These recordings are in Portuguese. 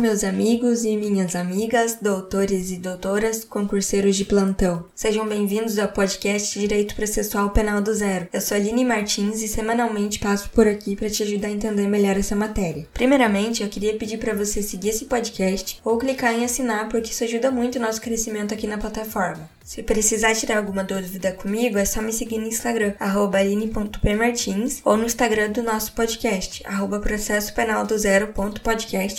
meus amigos e minhas amigas, doutores e doutoras, concurseiros de plantão. Sejam bem-vindos ao podcast Direito Processual Penal do Zero. Eu sou Aline Martins e semanalmente passo por aqui para te ajudar a entender melhor essa matéria. Primeiramente, eu queria pedir para você seguir esse podcast ou clicar em assinar, porque isso ajuda muito o nosso crescimento aqui na plataforma. Se precisar tirar alguma dúvida comigo, é só me seguir no Instagram, aline.pmartins, ou no Instagram do nosso podcast, arroba processo penal do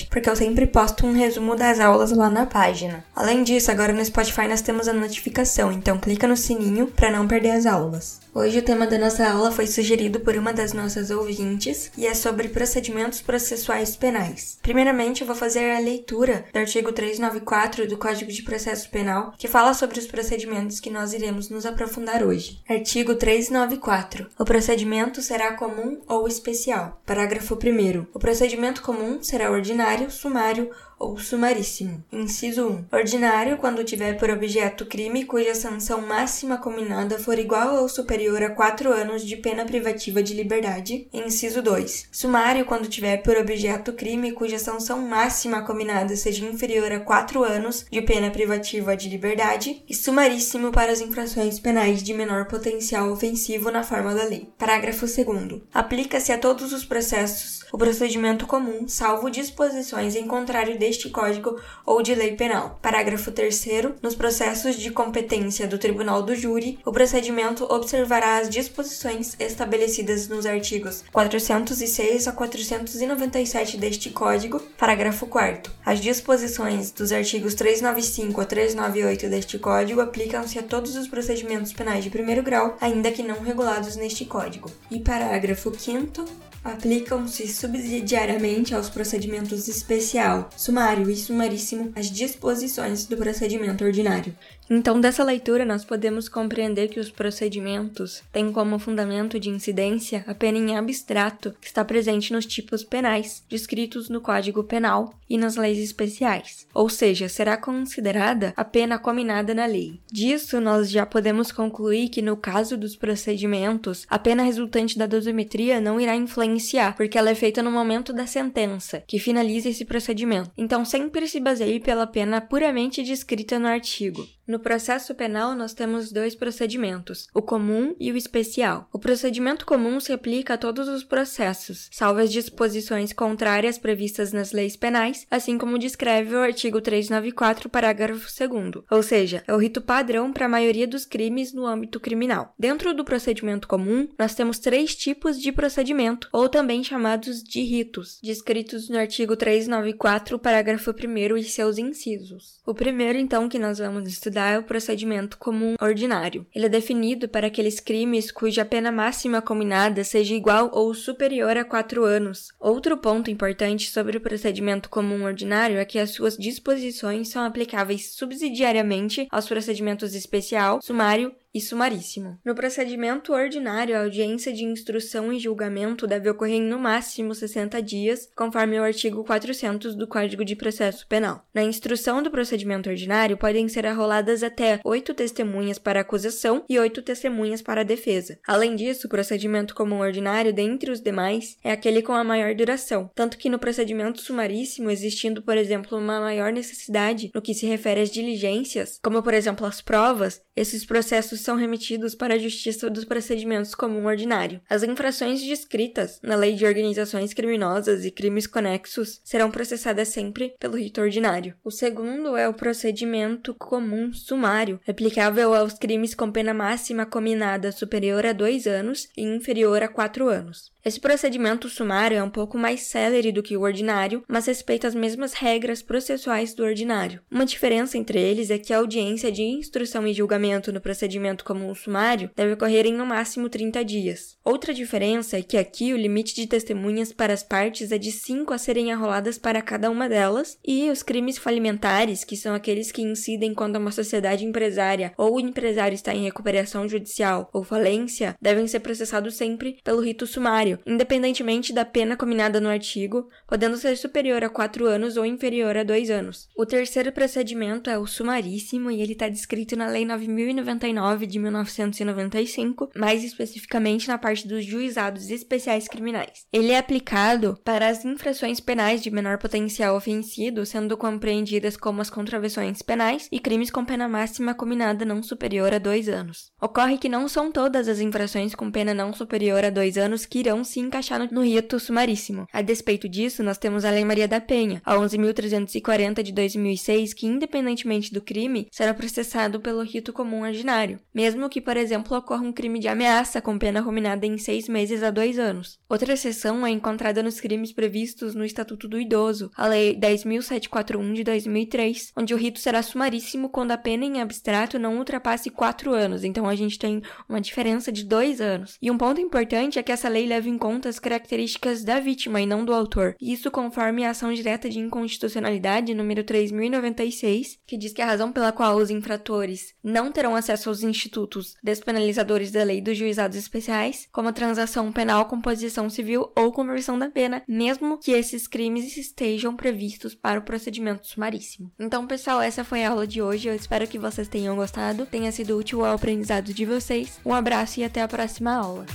porque eu sempre posto um resumo das aulas lá na página. Além disso, agora no Spotify nós temos a notificação, então clica no sininho para não perder as aulas. Hoje o tema da nossa aula foi sugerido por uma das nossas ouvintes e é sobre procedimentos processuais penais. Primeiramente, eu vou fazer a leitura do artigo 394 do Código de Processo Penal, que fala sobre os procedimentos que nós iremos nos aprofundar hoje. Artigo 394. O procedimento será comum ou especial. Parágrafo 1. O procedimento comum será ordinário, sumário ou sumaríssimo. Inciso 1. Ordinário, quando tiver por objeto crime cuja sanção máxima combinada for igual ou superior a 4 anos de pena privativa de liberdade. Inciso 2. Sumário, quando tiver por objeto crime cuja sanção máxima combinada seja inferior a 4 anos de pena privativa de liberdade. E sumaríssimo para as infrações penais de menor potencial ofensivo na forma da lei. Parágrafo 2. Aplica-se a todos os processos o procedimento comum, salvo disposições em contrário deste Código ou de lei penal. Parágrafo 3. Nos processos de competência do Tribunal do Júri, o procedimento observará as disposições estabelecidas nos artigos 406 a 497 deste Código. Parágrafo 4. As disposições dos artigos 395 a 398 deste Código aplicam-se a todos os procedimentos penais de primeiro grau, ainda que não regulados neste Código. E parágrafo 5 aplicam-se subsidiariamente aos procedimentos especial, sumário e sumaríssimo as disposições do procedimento ordinário. Então, dessa leitura, nós podemos compreender que os procedimentos têm como fundamento de incidência a pena em abstrato que está presente nos tipos penais descritos no Código Penal e nas leis especiais, ou seja, será considerada a pena combinada na lei. Disso, nós já podemos concluir que, no caso dos procedimentos, a pena resultante da dosimetria não irá influenciar, porque ela é feita no momento da sentença, que finaliza esse procedimento. Então, sempre se baseie pela pena puramente descrita no artigo. No processo penal, nós temos dois procedimentos, o comum e o especial. O procedimento comum se aplica a todos os processos, salvo as disposições contrárias previstas nas leis penais, assim como descreve o artigo 394, parágrafo 2, ou seja, é o rito padrão para a maioria dos crimes no âmbito criminal. Dentro do procedimento comum, nós temos três tipos de procedimento, ou também chamados de ritos, descritos no artigo 394, parágrafo 1 e seus incisos. O primeiro, então, que nós vamos estudar é o procedimento comum ordinário. Ele é definido para aqueles crimes cuja pena máxima combinada seja igual ou superior a quatro anos. Outro ponto importante sobre o procedimento comum ordinário é que as suas disposições são aplicáveis subsidiariamente aos procedimentos especial, sumário e sumaríssimo. No procedimento ordinário, a audiência de instrução e julgamento deve ocorrer em no máximo 60 dias, conforme o artigo 400 do Código de Processo Penal. Na instrução do procedimento ordinário, podem ser arroladas até oito testemunhas para acusação e oito testemunhas para defesa. Além disso, o procedimento comum ordinário, dentre os demais, é aquele com a maior duração, tanto que no procedimento sumaríssimo, existindo, por exemplo, uma maior necessidade no que se refere às diligências, como por exemplo as provas, esses processos são remetidos para a Justiça dos Procedimentos Comum Ordinário. As infrações descritas na Lei de Organizações Criminosas e Crimes Conexos serão processadas sempre pelo rito ordinário. O segundo é o procedimento comum sumário, aplicável aos crimes com pena máxima combinada superior a dois anos e inferior a quatro anos. Esse procedimento sumário é um pouco mais célere do que o ordinário, mas respeita as mesmas regras processuais do ordinário. Uma diferença entre eles é que a audiência de instrução e julgamento no procedimento comum sumário deve ocorrer em no máximo 30 dias. Outra diferença é que aqui o limite de testemunhas para as partes é de 5 a serem arroladas para cada uma delas, e os crimes falimentares, que são aqueles que incidem quando uma sociedade empresária ou o empresário está em recuperação judicial ou falência, devem ser processados sempre pelo rito sumário independentemente da pena combinada no artigo, podendo ser superior a 4 anos ou inferior a 2 anos. O terceiro procedimento é o sumaríssimo e ele está descrito na Lei 9099 9 de 1995, mais especificamente na parte dos juizados especiais criminais. Ele é aplicado para as infrações penais de menor potencial ofensivo, sendo compreendidas como as contravenções penais e crimes com pena máxima combinada não superior a dois anos. Ocorre que não são todas as infrações com pena não superior a dois anos que irão se encaixar no rito sumaríssimo. A despeito disso, nós temos a Lei Maria da Penha, a 11.340 de 2006, que, independentemente do crime, será processado pelo rito comum ordinário, mesmo que, por exemplo, ocorra um crime de ameaça com pena combinada em seis meses a dois anos. Outra exceção é encontrada nos crimes previstos no Estatuto do Idoso, a Lei 10.741 de 2003, onde o rito será sumaríssimo quando a pena em abstrato não ultrapasse quatro anos. Então a gente tem uma diferença de dois anos. E um ponto importante é que essa lei leva em conta as características da vítima e não do autor. Isso conforme a ação direta de inconstitucionalidade número 3096, que diz que a razão pela qual os infratores não terão acesso aos institutos despenalizadores da lei dos juizados especiais, como a transação penal, composição civil ou conversão da pena, mesmo que esses crimes estejam previstos para o procedimento sumaríssimo. Então, pessoal, essa foi a aula de hoje. Eu espero que vocês tenham gostado, tenha sido útil ao aprendizado de vocês. Um abraço e até a próxima aula.